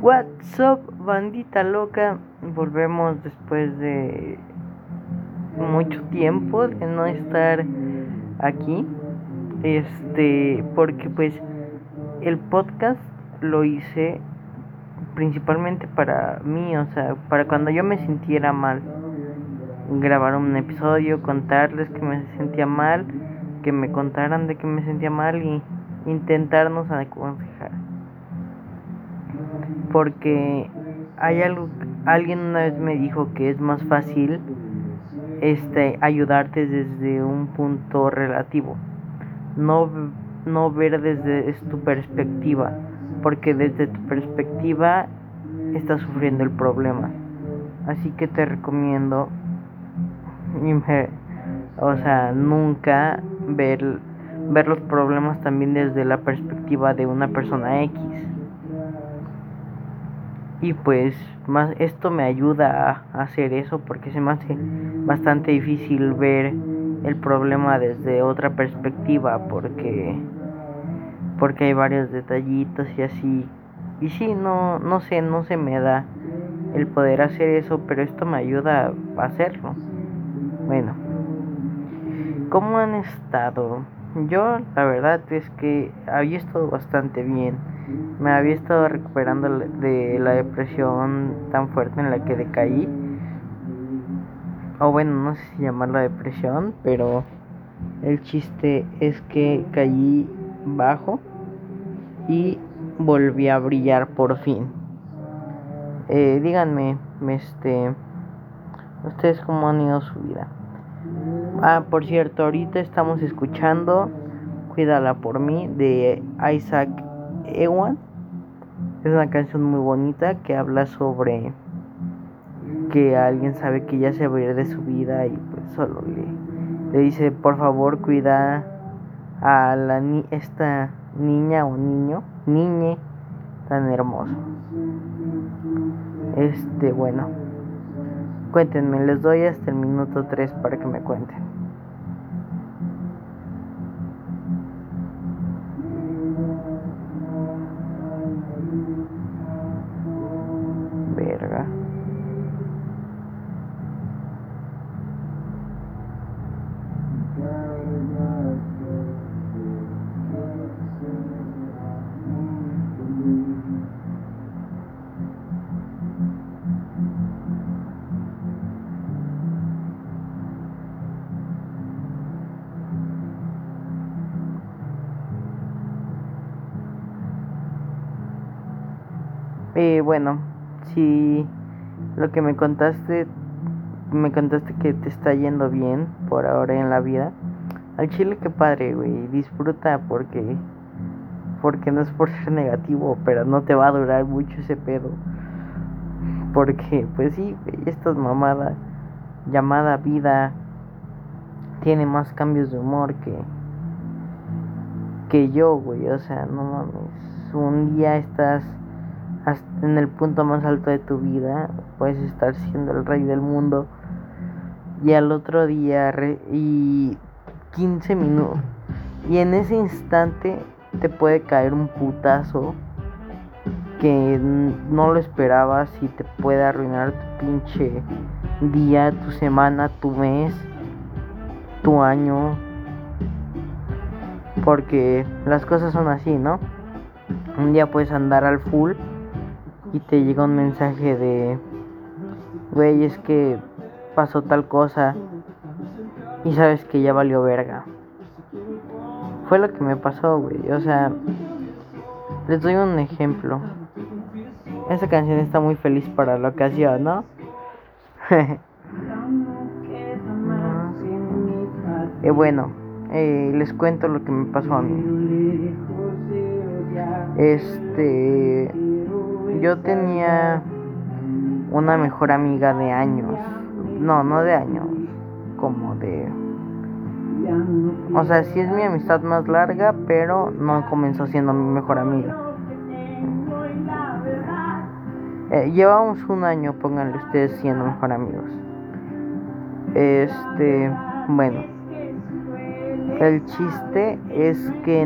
What's up, bandita loca? Volvemos después de mucho tiempo de no estar aquí. Este, porque pues el podcast lo hice principalmente para mí, o sea, para cuando yo me sintiera mal. Grabar un episodio, contarles que me sentía mal, que me contaran de que me sentía mal y intentarnos aconsejar porque hay algo alguien una vez me dijo que es más fácil este ayudarte desde un punto relativo no no ver desde tu perspectiva porque desde tu perspectiva estás sufriendo el problema. Así que te recomiendo o sea nunca ver ver los problemas también desde la perspectiva de una persona X y pues más esto me ayuda a hacer eso porque se me hace bastante difícil ver el problema desde otra perspectiva porque porque hay varios detallitos y así. Y sí no no sé no se me da el poder hacer eso pero esto me ayuda a hacerlo. Bueno cómo han estado yo la verdad es que había estado bastante bien me había estado recuperando de la depresión tan fuerte en la que decaí. O bueno, no sé si llamarla depresión, pero el chiste es que caí bajo y volví a brillar por fin. Eh, díganme, este, ustedes cómo han ido su vida. Ah, por cierto, ahorita estamos escuchando Cuídala por mí de Isaac Ewan. Es una canción muy bonita que habla sobre que alguien sabe que ya se va a ir de su vida y pues solo le, le dice por favor cuida a la ni esta niña o niño, niñe tan hermoso. Este, bueno. Cuéntenme, les doy hasta el minuto 3 para que me cuenten. Bueno, si lo que me contaste, me contaste que te está yendo bien por ahora en la vida. Al chile que padre, güey, disfruta porque porque no es por ser negativo, pero no te va a durar mucho ese pedo. Porque pues sí, esta mamada llamada vida tiene más cambios de humor que que yo, güey, o sea, no mames. Un día estás en el punto más alto de tu vida, puedes estar siendo el rey del mundo y al otro día y 15 minutos y en ese instante te puede caer un putazo que no lo esperabas y te puede arruinar tu pinche día, tu semana, tu mes, tu año. Porque las cosas son así, ¿no? Un día puedes andar al full y te llega un mensaje de, güey, es que pasó tal cosa y sabes que ya valió verga. Fue lo que me pasó, güey. O sea, les doy un ejemplo. Esta canción está muy feliz para la ocasión, ¿no? eh, bueno, eh, les cuento lo que me pasó a mí. Este yo tenía una mejor amiga de años. No, no de años. Como de... O sea, sí es mi amistad más larga, pero no comenzó siendo mi mejor amiga. Eh, llevamos un año, pónganle ustedes siendo mejor amigos. Este, bueno. El chiste es que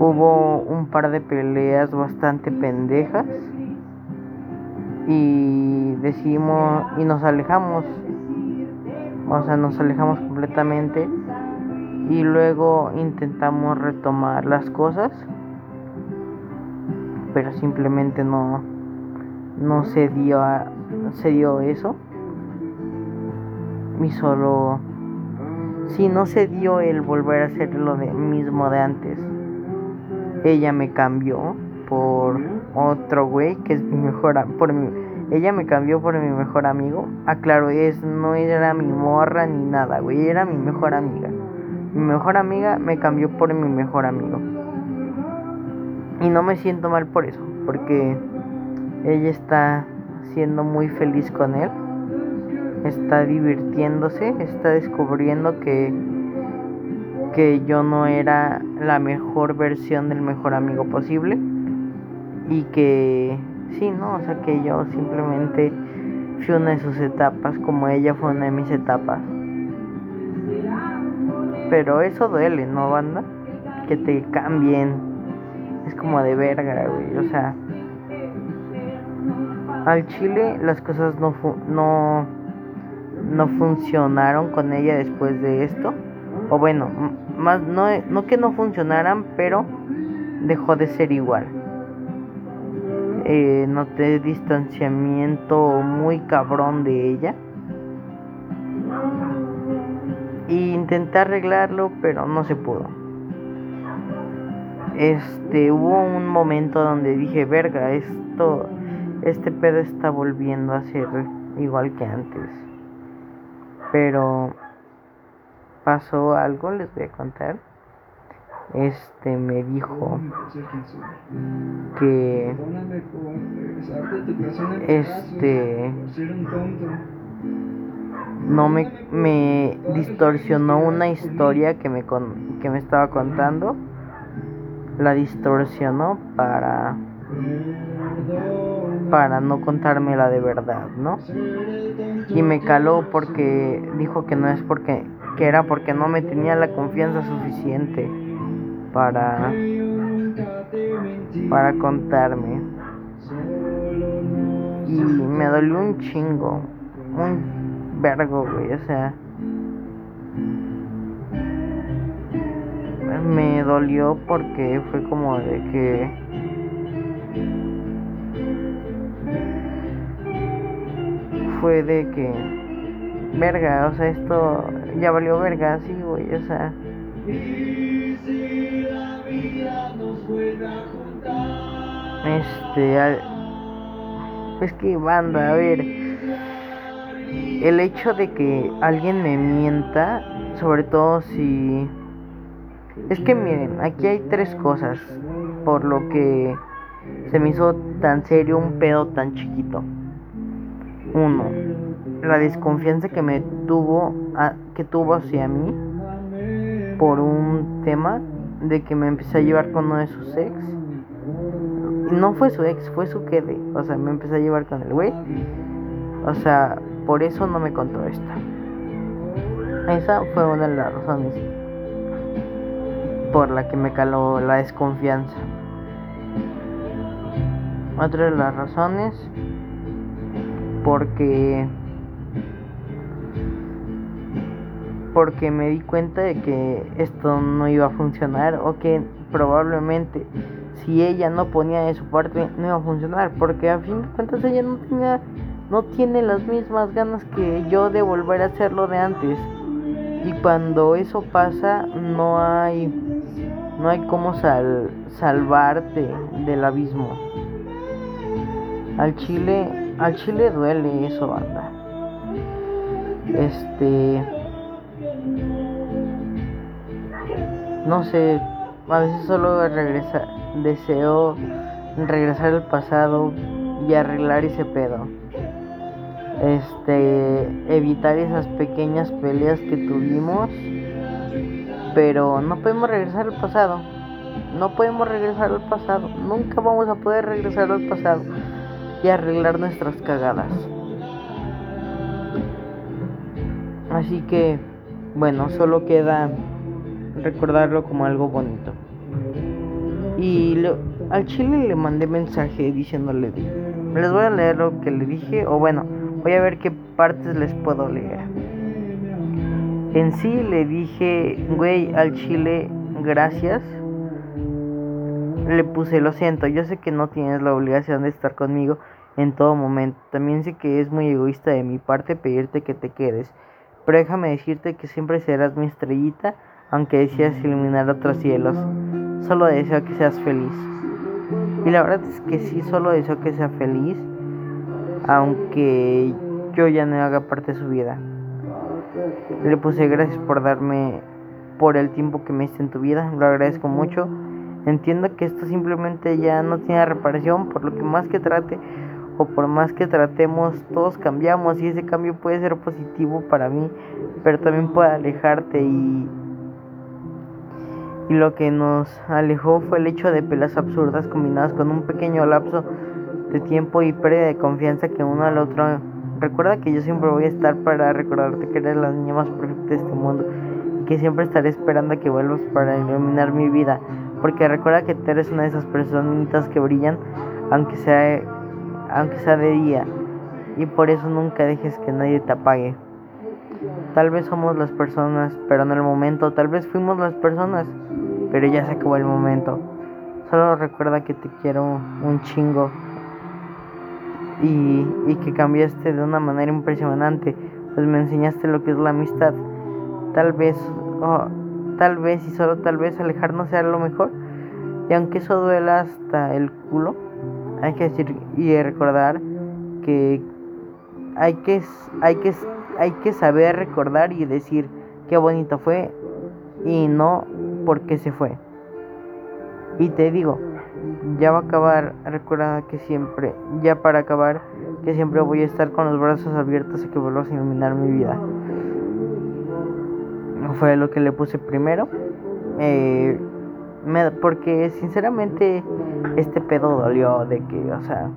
Hubo un par de peleas bastante pendejas y decidimos y nos alejamos. O sea, nos alejamos completamente y luego intentamos retomar las cosas, pero simplemente no no se dio se dio eso. Y solo si no se dio el volver a hacer lo de, mismo de antes. Ella me cambió por otro güey que es mi mejor por mi, ella me cambió por mi mejor amigo. Aclaro, ah, es no era mi morra ni nada, güey, era mi mejor amiga. Mi mejor amiga me cambió por mi mejor amigo. Y no me siento mal por eso, porque ella está siendo muy feliz con él está divirtiéndose, está descubriendo que, que yo no era la mejor versión del mejor amigo posible y que sí, ¿no? O sea que yo simplemente fui una de sus etapas como ella fue una de mis etapas. Pero eso duele, ¿no, banda? Que te cambien. Es como de verga, güey. O sea, al chile las cosas no, no no funcionaron con ella después de esto. O bueno, más no, no que no funcionaran, pero dejó de ser igual. Eh, noté distanciamiento muy cabrón de ella. Y intenté arreglarlo, pero no se pudo. Este, hubo un momento donde dije, verga, esto, este pedo está volviendo a ser igual que antes. Pero pasó algo, les voy a contar. Este me dijo que este no me, me distorsionó una historia que me con, que me estaba contando. La distorsionó para para no contarme la de verdad, ¿no? Y me caló porque dijo que no es porque que era porque no me tenía la confianza suficiente para para contarme. Y me dolió un chingo, un vergo, güey, o sea, me dolió porque fue como de que fue de que, verga, o sea, esto ya valió verga, sí, güey, o sea. Este, es que banda, a ver, el hecho de que alguien me mienta, sobre todo si... Es que miren, aquí hay tres cosas por lo que se me hizo tan serio un pedo tan chiquito. Uno, la desconfianza que me tuvo, que tuvo hacia mí por un tema de que me empecé a llevar con uno de sus ex. No fue su ex, fue su quede. O sea, me empecé a llevar con el güey. O sea, por eso no me contó esta. Esa fue una de las razones por la que me caló la desconfianza. Otra de las razones porque porque me di cuenta de que esto no iba a funcionar o que probablemente si ella no ponía de su parte no iba a funcionar porque a fin de cuentas ella no tenía no tiene las mismas ganas que yo de volver a hacerlo de antes y cuando eso pasa no hay no hay como sal, salvarte del abismo al chile al chile duele eso, banda. Este. No sé, a veces solo regresa, deseo regresar al pasado y arreglar ese pedo. Este, evitar esas pequeñas peleas que tuvimos, pero no podemos regresar al pasado. No podemos regresar al pasado. Nunca vamos a poder regresar al pasado y arreglar nuestras cagadas. Así que, bueno, solo queda recordarlo como algo bonito. Y al chile le mandé mensaje diciéndole, les voy a leer lo que le dije, o bueno, voy a ver qué partes les puedo leer. En sí le dije, güey, al chile, gracias. Le puse, lo siento, yo sé que no tienes la obligación de estar conmigo en todo momento. También sé que es muy egoísta de mi parte pedirte que te quedes. Pero déjame decirte que siempre serás mi estrellita, aunque deseas iluminar otros cielos. Solo deseo que seas feliz. Y la verdad es que sí, solo deseo que sea feliz, aunque yo ya no haga parte de su vida. Le puse gracias por darme, por el tiempo que me diste en tu vida, lo agradezco mucho. Entiendo que esto simplemente ya no tiene reparación, por lo que más que trate o por más que tratemos, todos cambiamos y ese cambio puede ser positivo para mí, pero también puede alejarte y y lo que nos alejó fue el hecho de pelas absurdas combinadas con un pequeño lapso de tiempo y pérdida de confianza que uno al otro. Recuerda que yo siempre voy a estar para recordarte que eres la niña más perfecta de este mundo y que siempre estaré esperando a que vuelvas para iluminar mi vida. Porque recuerda que eres una de esas personitas que brillan, aunque sea, aunque sea de día. Y por eso nunca dejes que nadie te apague. Tal vez somos las personas, pero en el momento, tal vez fuimos las personas pero ya se acabó el momento. Solo recuerda que te quiero un chingo y, y que cambiaste de una manera impresionante, pues me enseñaste lo que es la amistad. Tal vez, oh, tal vez y solo tal vez alejarnos sea lo mejor. Y aunque eso duela hasta el culo, hay que decir y recordar que hay que, hay que, hay que saber recordar y decir qué bonito fue y no porque se fue. Y te digo, ya va a acabar, recuerda que siempre, ya para acabar, que siempre voy a estar con los brazos abiertos a que vuelvas a iluminar mi vida. Fue lo que le puse primero. Eh, porque sinceramente este pedo dolió de que, o sea,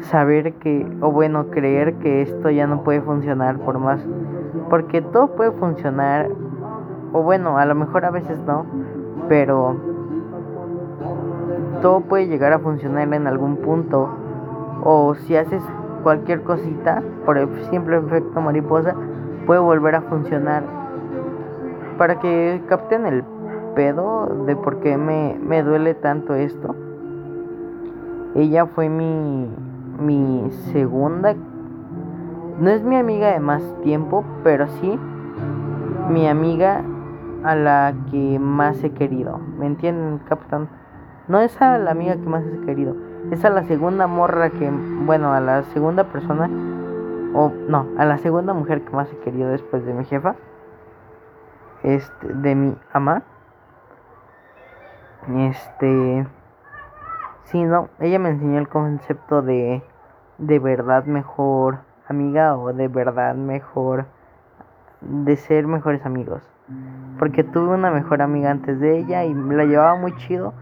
saber que, o bueno, creer que esto ya no puede funcionar por más, porque todo puede funcionar o bueno, a lo mejor a veces no, pero todo puede llegar a funcionar en algún punto. O si haces cualquier cosita, por el simple efecto mariposa, puede volver a funcionar. Para que capten el pedo de por qué me, me duele tanto esto. Ella fue mi, mi segunda. No es mi amiga de más tiempo, pero sí mi amiga a la que más he querido. ¿Me entienden, capitán? No es a la amiga que más he querido. Es a la segunda morra que, bueno, a la segunda persona, o no, a la segunda mujer que más he querido después de mi jefa. Este, de mi ama. Este, sí, no, ella me enseñó el concepto de de verdad mejor amiga o de verdad mejor de ser mejores amigos. Porque tuve una mejor amiga antes de ella y la llevaba muy chido.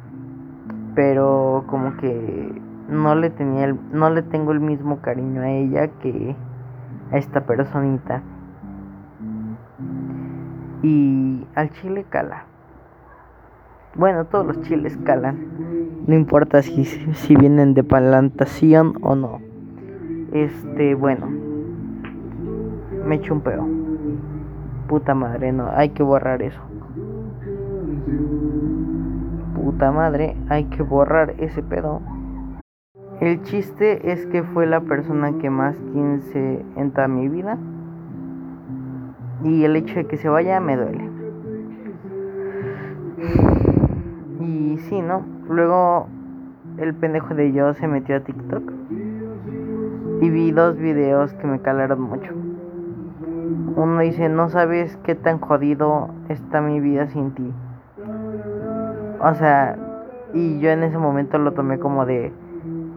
Pero como que no le tenía el, no le tengo el mismo cariño a ella que a esta personita. Y al chile cala. Bueno, todos los chiles calan. No importa si, si vienen de plantación o no. Este, bueno. Me chumpeo Puta madre, no, hay que borrar eso. Puta madre, hay que borrar ese pedo. El chiste es que fue la persona que más quince entra a mi vida. Y el hecho de que se vaya me duele. Y sí, ¿no? Luego el pendejo de yo se metió a TikTok. Y vi dos videos que me calaron mucho uno dice, no sabes qué tan jodido está mi vida sin ti. O sea, y yo en ese momento lo tomé como de,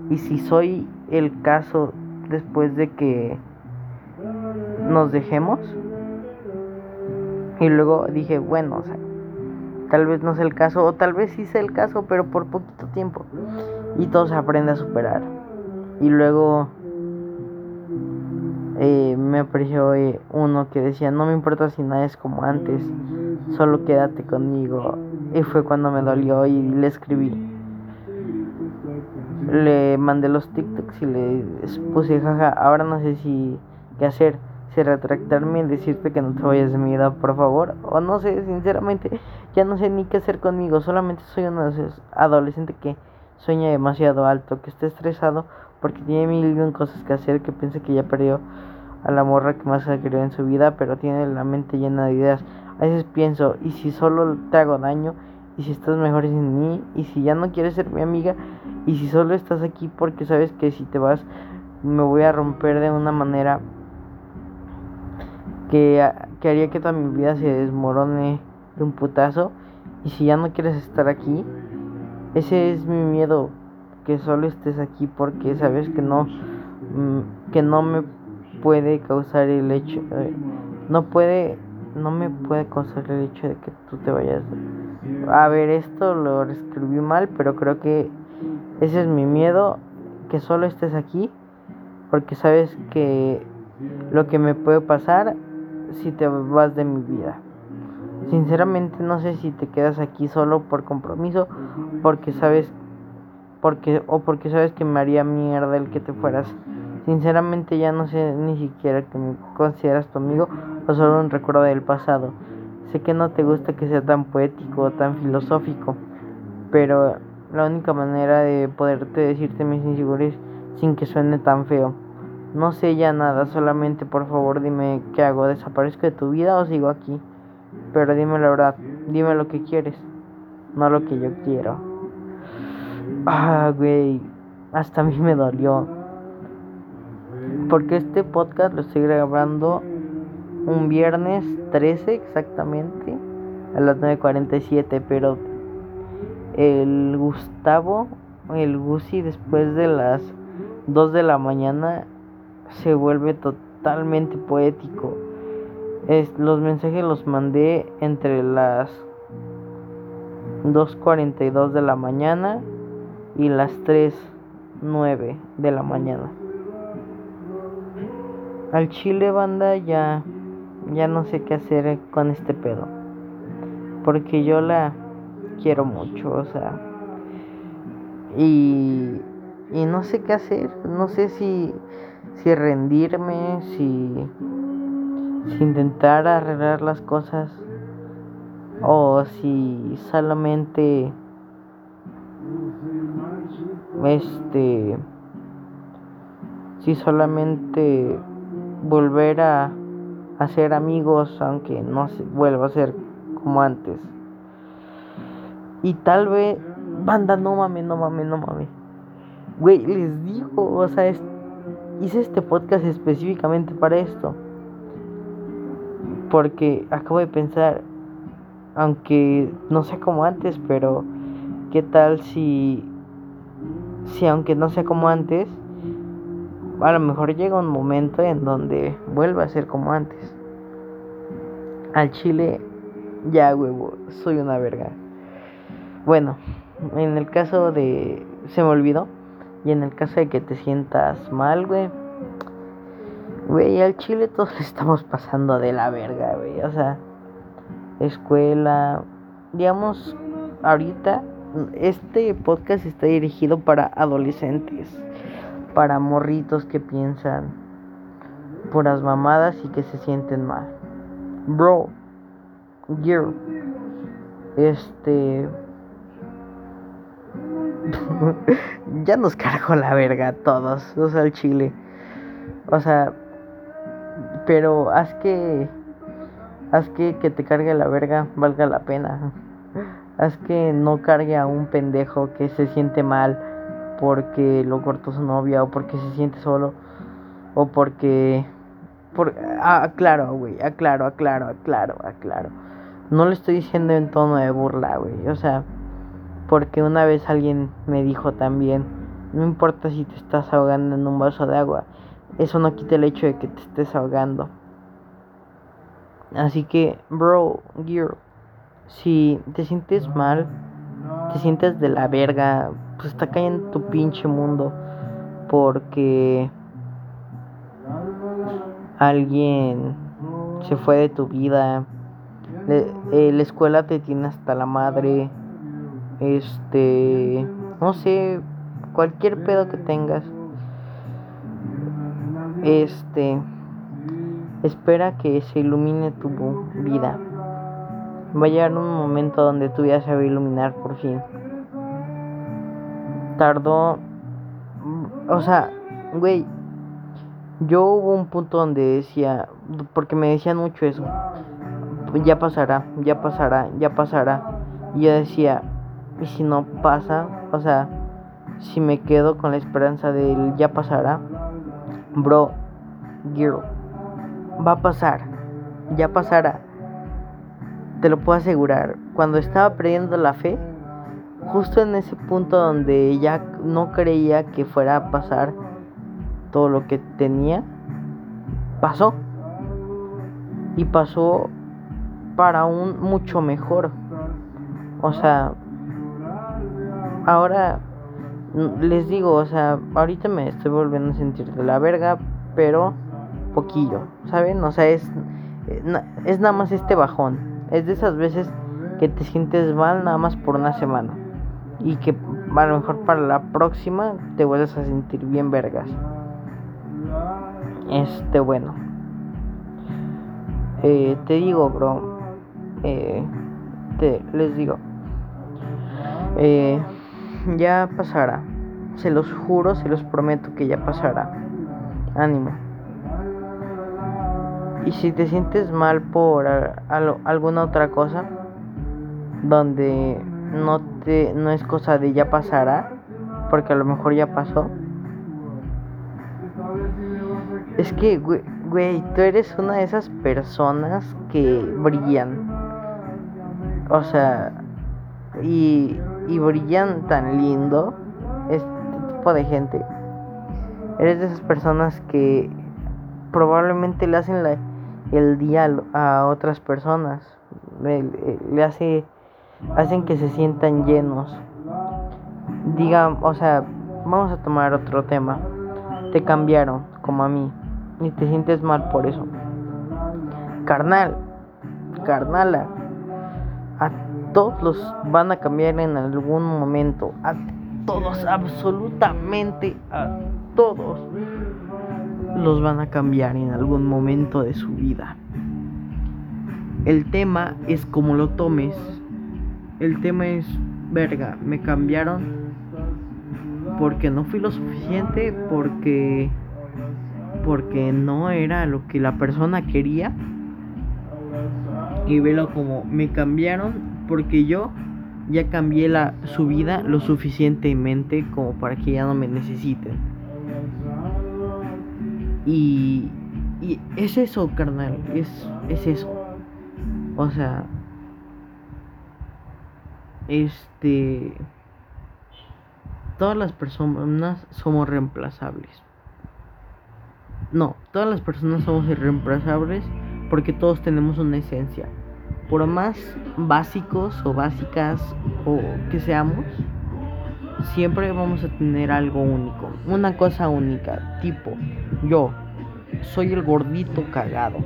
¿y si soy el caso después de que nos dejemos? Y luego dije, bueno, o sea, tal vez no es el caso, o tal vez sí sea el caso, pero por poquito tiempo. Y todo se aprende a superar. Y luego eh, me apareció uno que decía, no me importa si nada es como antes, solo quédate conmigo. Y fue cuando me dolió y le escribí. Le mandé los TikToks y le puse jaja, ahora no sé si qué hacer, si retractarme y decirte que no te vayas de mi vida, por favor, o no sé, sinceramente, ya no sé ni qué hacer conmigo, solamente soy un adolescente que sueña demasiado alto, que está estresado porque tiene mil cosas que hacer, que piensa que ya perdió a la morra que más ha querido en su vida, pero tiene la mente llena de ideas. A veces pienso, ¿y si solo te hago daño? ¿Y si estás mejor sin mí? ¿Y si ya no quieres ser mi amiga? ¿Y si solo estás aquí porque sabes que si te vas me voy a romper de una manera que, que haría que toda mi vida se desmorone de un putazo? ¿Y si ya no quieres estar aquí? Ese es mi miedo, que solo estés aquí porque sabes que no, mm, que no me puede causar el hecho, eh, no puede, no me puede causar el hecho de que tú te vayas. A ver, esto lo escribí mal, pero creo que ese es mi miedo, que solo estés aquí, porque sabes que lo que me puede pasar si te vas de mi vida. Sinceramente no sé si te quedas aquí solo por compromiso, porque sabes porque o porque sabes que me haría mierda el que te fueras. Sinceramente ya no sé ni siquiera que me consideras tu amigo o solo un recuerdo del pasado. Sé que no te gusta que sea tan poético o tan filosófico, pero la única manera de poderte decirte mis inseguridades sin que suene tan feo. No sé ya nada, solamente por favor dime qué hago, desaparezco de tu vida o sigo aquí. Pero dime la verdad, dime lo que quieres, no lo que yo quiero. Ah, güey, hasta a mí me dolió. Porque este podcast lo estoy grabando un viernes 13 exactamente a las 9.47, pero el Gustavo, el Gusi después de las 2 de la mañana se vuelve totalmente poético los mensajes los mandé entre las 2.42 de la mañana y las 3.09 de la mañana. Al chile banda ya ya no sé qué hacer con este pedo. Porque yo la quiero mucho, o sea, y y no sé qué hacer, no sé si si rendirme, si si intentar arreglar las cosas o si solamente este si solamente volver a, a ser amigos aunque no se vuelva a ser como antes. Y tal vez banda no mames no mames no mames. Güey les digo o sea hice este podcast específicamente para esto. Porque acabo de pensar, aunque no sea como antes, pero ¿qué tal si, si aunque no sea como antes, a lo mejor llega un momento en donde vuelva a ser como antes? Al chile, ya huevo, soy una verga. Bueno, en el caso de... Se me olvidó. Y en el caso de que te sientas mal, güey Güey, al Chile todos le estamos pasando de la verga, güey. O sea, escuela. Digamos, ahorita este podcast está dirigido para adolescentes, para morritos que piensan puras mamadas y que se sienten mal. Bro, girl, este. ya nos cargó la verga a todos, o sea, el chile. O sea, pero haz que haz que que te cargue la verga valga la pena. Haz que no cargue a un pendejo que se siente mal porque lo cortó su novia o porque se siente solo o porque por ah, aclaro, güey, aclaro, aclaro, aclaro, aclaro. No le estoy diciendo en tono de burla, güey. O sea, porque una vez alguien me dijo también, no importa si te estás ahogando en un vaso de agua, eso no quita el hecho de que te estés ahogando. Así que, bro, girl, si te sientes mal, te sientes de la verga, pues está cayendo tu pinche mundo. Porque alguien se fue de tu vida eh, la escuela te tiene hasta la madre. Este, no sé, cualquier pedo que tengas. Este, espera que se ilumine tu vida. Va a llegar un momento donde tu vida se va a iluminar por fin. Tardó, o sea, güey, yo hubo un punto donde decía, porque me decían mucho eso, ya pasará, ya pasará, ya pasará. Y yo decía, ¿y si no pasa? O sea, si me quedo con la esperanza de ya pasará, bro, girl, va a pasar, ya pasará. Te lo puedo asegurar. Cuando estaba perdiendo la fe, justo en ese punto donde ya no creía que fuera a pasar todo lo que tenía, pasó. Y pasó para un mucho mejor. O sea, ahora les digo, o sea, ahorita me estoy volviendo a sentir de la verga, pero poquillo, ¿saben? O sea, es, es nada más este bajón. Es de esas veces que te sientes mal nada más por una semana. Y que a lo mejor para la próxima te vuelves a sentir bien vergas. Este, bueno. Eh, te digo, bro. Eh, te, les digo. Eh, ya pasará. Se los juro, se los prometo que ya pasará. Ánimo. Y si te sientes mal por alguna otra cosa, donde no te no es cosa de ya pasará, porque a lo mejor ya pasó. Es que, güey, tú eres una de esas personas que brillan. O sea, y, y brillan tan lindo este tipo de gente. Eres de esas personas que probablemente le hacen el día a otras personas. Le, hace, hacen que se sientan llenos. Digan, o sea, vamos a tomar otro tema. Te cambiaron, como a mí, y te sientes mal por eso. Carnal, carnala, a todos los van a cambiar en algún momento. A todos, absolutamente a todos los van a cambiar en algún momento de su vida. El tema es como lo tomes. El tema es, verga, me cambiaron porque no fui lo suficiente, porque porque no era lo que la persona quería. Y velo como me cambiaron porque yo ya cambié la, su vida lo suficientemente como para que ya no me necesiten. Y, y es eso, carnal, es, es eso. O sea, este... Todas las personas somos reemplazables. No, todas las personas somos irreemplazables porque todos tenemos una esencia. Por más básicos o básicas o que seamos, siempre vamos a tener algo único, una cosa única, tipo yo soy el gordito cagado,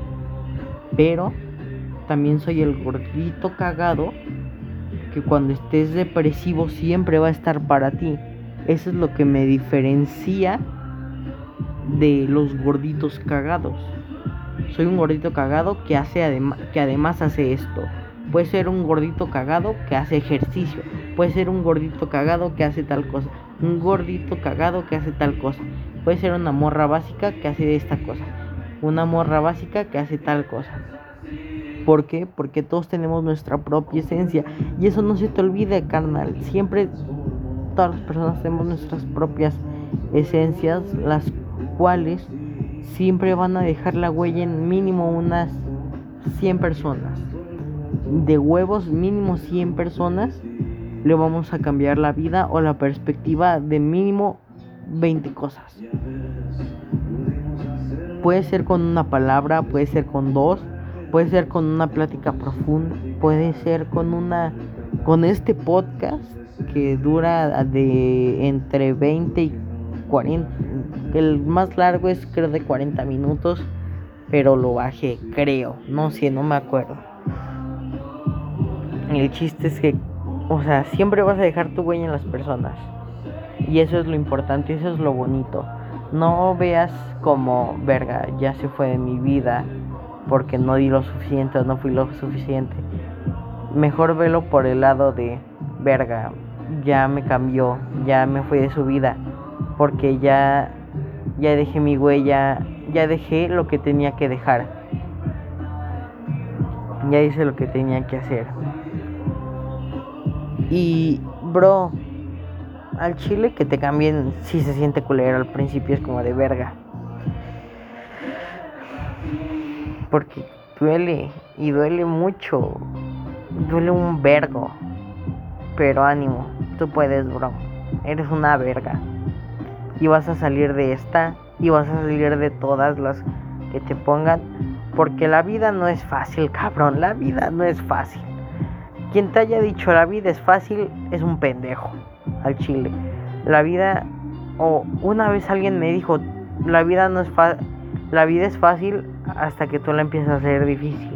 pero también soy el gordito cagado que cuando estés depresivo siempre va a estar para ti. Eso es lo que me diferencia de los gorditos cagados. Soy un gordito cagado que hace que además hace esto. Puede ser un gordito cagado que hace ejercicio. Puede ser un gordito cagado que hace tal cosa. Un gordito cagado que hace tal cosa. Puede ser una morra básica que hace esta cosa. Una morra básica que hace tal cosa. ¿Por qué? Porque todos tenemos nuestra propia esencia. Y eso no se te olvide, carnal. Siempre todas las personas tenemos nuestras propias esencias, las cuales siempre van a dejar la huella en mínimo unas 100 personas de huevos mínimo 100 personas le vamos a cambiar la vida o la perspectiva de mínimo 20 cosas. Puede ser con una palabra, puede ser con dos, puede ser con una plática profunda, puede ser con una con este podcast que dura de entre 20 y 40. El más largo es creo de 40 minutos, pero lo bajé, creo, no sé, no me acuerdo. El chiste es que, o sea, siempre vas a dejar tu huella en las personas. Y eso es lo importante, eso es lo bonito. No veas como, verga, ya se fue de mi vida porque no di lo suficiente o no fui lo suficiente. Mejor velo por el lado de, verga, ya me cambió, ya me fui de su vida, porque ya, ya dejé mi huella, ya dejé lo que tenía que dejar. Ya hice lo que tenía que hacer. Y, bro, al chile que te cambien si se siente culero al principio es como de verga. Porque duele y duele mucho. Duele un vergo. Pero ánimo, tú puedes, bro. Eres una verga. Y vas a salir de esta y vas a salir de todas las que te pongan. Porque la vida no es fácil, cabrón. La vida no es fácil. Quien te haya dicho la vida es fácil es un pendejo al chile. La vida, o una vez alguien me dijo, la vida no es fácil, la vida es fácil hasta que tú la empiezas a hacer difícil.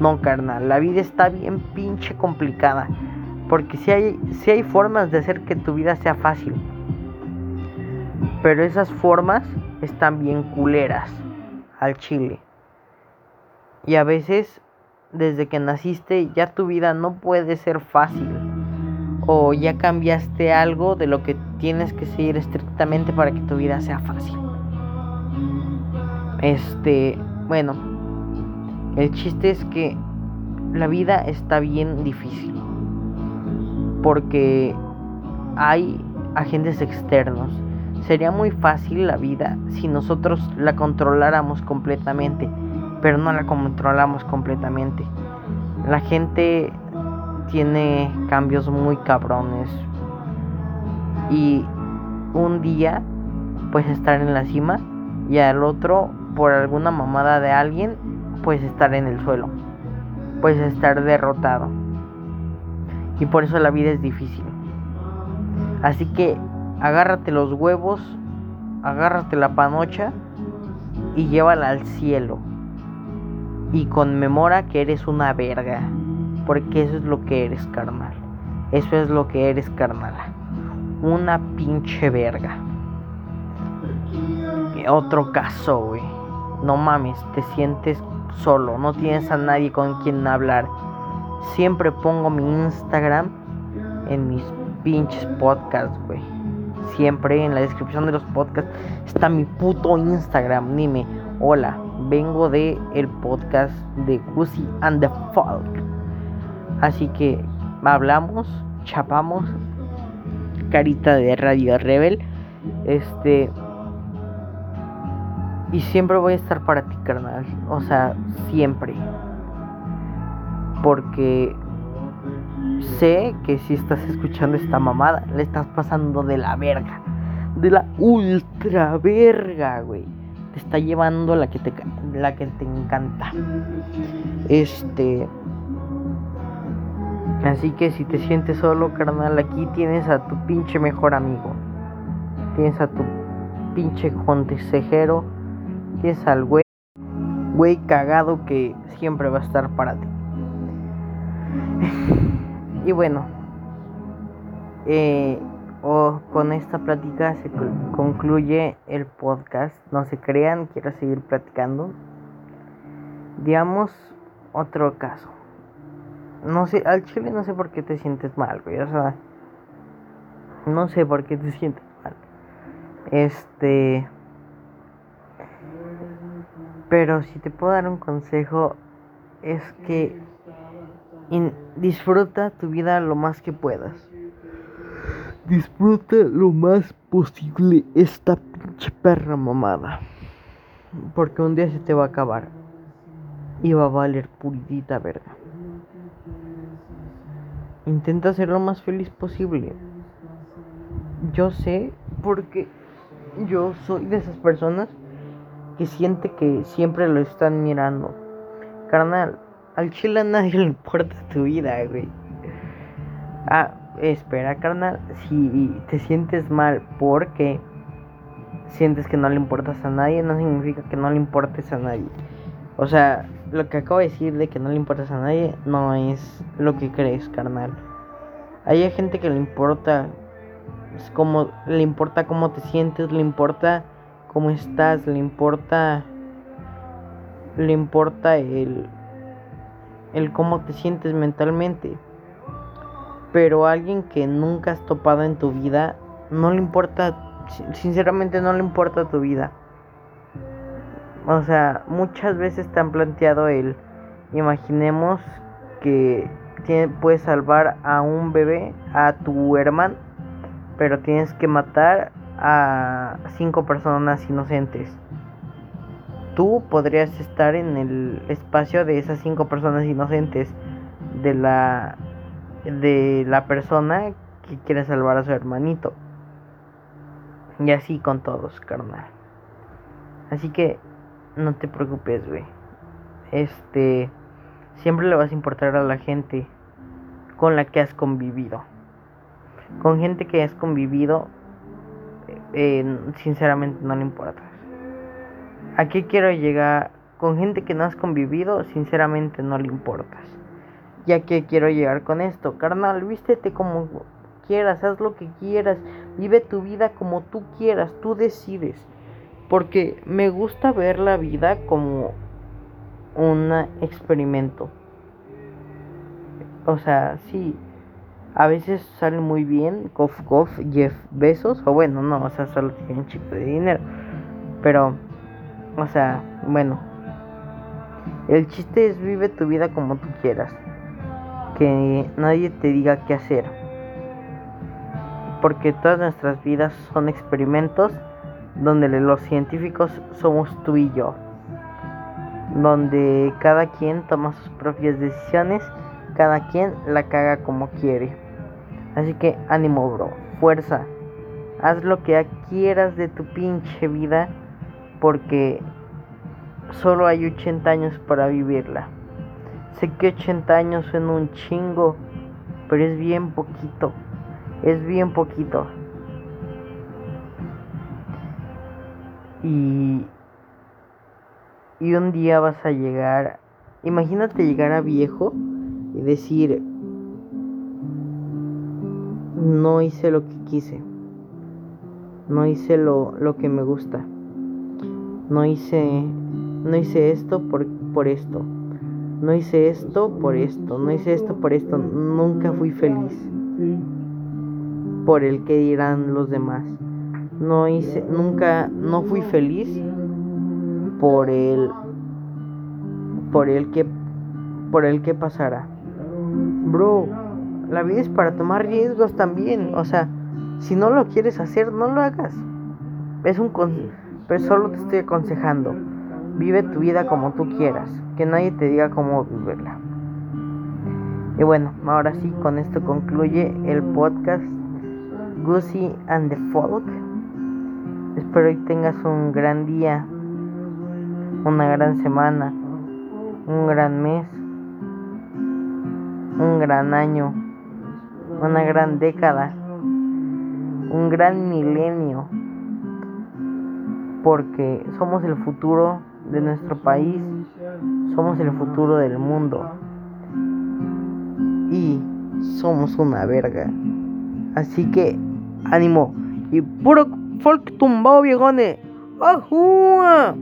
No, carnal, la vida está bien pinche complicada. Porque si hay, hay formas de hacer que tu vida sea fácil. Pero esas formas están bien culeras al chile. Y a veces, desde que naciste, ya tu vida no puede ser fácil o ya cambiaste algo de lo que tienes que seguir estrictamente para que tu vida sea fácil. Este, bueno, el chiste es que la vida está bien difícil porque hay agentes externos. Sería muy fácil la vida si nosotros la controláramos completamente, pero no la controlamos completamente. La gente tiene cambios muy cabrones. Y un día pues estar en la cima y al otro por alguna mamada de alguien pues estar en el suelo. Pues estar derrotado. Y por eso la vida es difícil. Así que agárrate los huevos, agárrate la panocha y llévala al cielo. Y conmemora que eres una verga. Porque eso es lo que eres, carnal. Eso es lo que eres, carnal. Una pinche verga. Otro caso, güey. No mames, te sientes solo. No tienes a nadie con quien hablar. Siempre pongo mi Instagram en mis pinches podcasts, güey. Siempre en la descripción de los podcasts está mi puto Instagram. Dime, hola, vengo de el podcast de Gucci and the Folk. Así que hablamos, chapamos, carita de Radio Rebel. Este. Y siempre voy a estar para ti, carnal. O sea, siempre. Porque sé que si estás escuchando esta mamada, le estás pasando de la verga. De la ultra verga, güey. Te está llevando la que te, la que te encanta. Este. Así que si te sientes solo, carnal, aquí tienes a tu pinche mejor amigo. Tienes a tu pinche consejero. Tienes al güey, güey cagado que siempre va a estar para ti. y bueno, eh, con esta plática se concluye el podcast. No se crean, quiero seguir platicando. Digamos otro caso no sé, al chile no sé por qué te sientes mal, güey. O sea, no sé por qué te sientes mal. Este. Pero si te puedo dar un consejo, es que disfruta tu vida lo más que puedas. Disfruta lo más posible esta pinche perra mamada. Porque un día se te va a acabar. Y va a valer puritita verga. Intenta ser lo más feliz posible. Yo sé porque yo soy de esas personas que siente que siempre lo están mirando. Carnal, al chile a nadie le importa tu vida, güey. Ah, espera, carnal, si te sientes mal porque sientes que no le importas a nadie, no significa que no le importes a nadie. O sea, lo que acabo de decir de que no le importas a nadie no es lo que crees, carnal. Hay gente que le importa es como le importa cómo te sientes, le importa cómo estás, le importa le importa el el cómo te sientes mentalmente. Pero alguien que nunca has topado en tu vida no le importa sinceramente no le importa tu vida. O sea, muchas veces te han planteado el imaginemos que puedes salvar a un bebé, a tu hermano, pero tienes que matar a cinco personas inocentes. Tú podrías estar en el espacio de esas cinco personas inocentes de la de la persona que quiere salvar a su hermanito. Y así con todos, carnal. Así que no te preocupes, güey. Este siempre le vas a importar a la gente con la que has convivido. Con gente que has convivido, eh, sinceramente no le importa. ¿A qué quiero llegar? Con gente que no has convivido, sinceramente no le importas. ¿Ya que quiero llegar con esto? Carnal, vístete como quieras, haz lo que quieras, vive tu vida como tú quieras, tú decides. Porque me gusta ver la vida como un experimento. O sea, sí, a veces sale muy bien, Goff Goff, Jeff Besos, o bueno, no, o sea, solo tiene un chico de dinero. Pero, o sea, bueno, el chiste es vive tu vida como tú quieras. Que nadie te diga qué hacer. Porque todas nuestras vidas son experimentos donde los científicos somos tú y yo. Donde cada quien toma sus propias decisiones, cada quien la caga como quiere. Así que ánimo, bro. Fuerza. Haz lo que quieras de tu pinche vida. Porque solo hay 80 años para vivirla. Sé que 80 años son un chingo. Pero es bien poquito. Es bien poquito. Y, y un día vas a llegar. Imagínate llegar a viejo y decir, no hice lo que quise. No hice lo, lo que me gusta. No hice, no hice esto por, por esto. No hice esto por esto. No hice esto por esto. Nunca fui feliz. Por el que dirán los demás. No hice, nunca, no fui feliz por el, por el que, por el que pasara. Bro, la vida es para tomar riesgos también. O sea, si no lo quieres hacer, no lo hagas. Es un pero solo te estoy aconsejando. Vive tu vida como tú quieras. Que nadie te diga cómo vivirla. Y bueno, ahora sí, con esto concluye el podcast Goosey and the Folk. Espero que tengas un gran día, una gran semana, un gran mes, un gran año una gran década, un gran milenio, porque somos el futuro de nuestro país, somos el futuro del mundo y somos una verga. Así que ánimo y puro folk tumbado viejones. ¡Ajúa!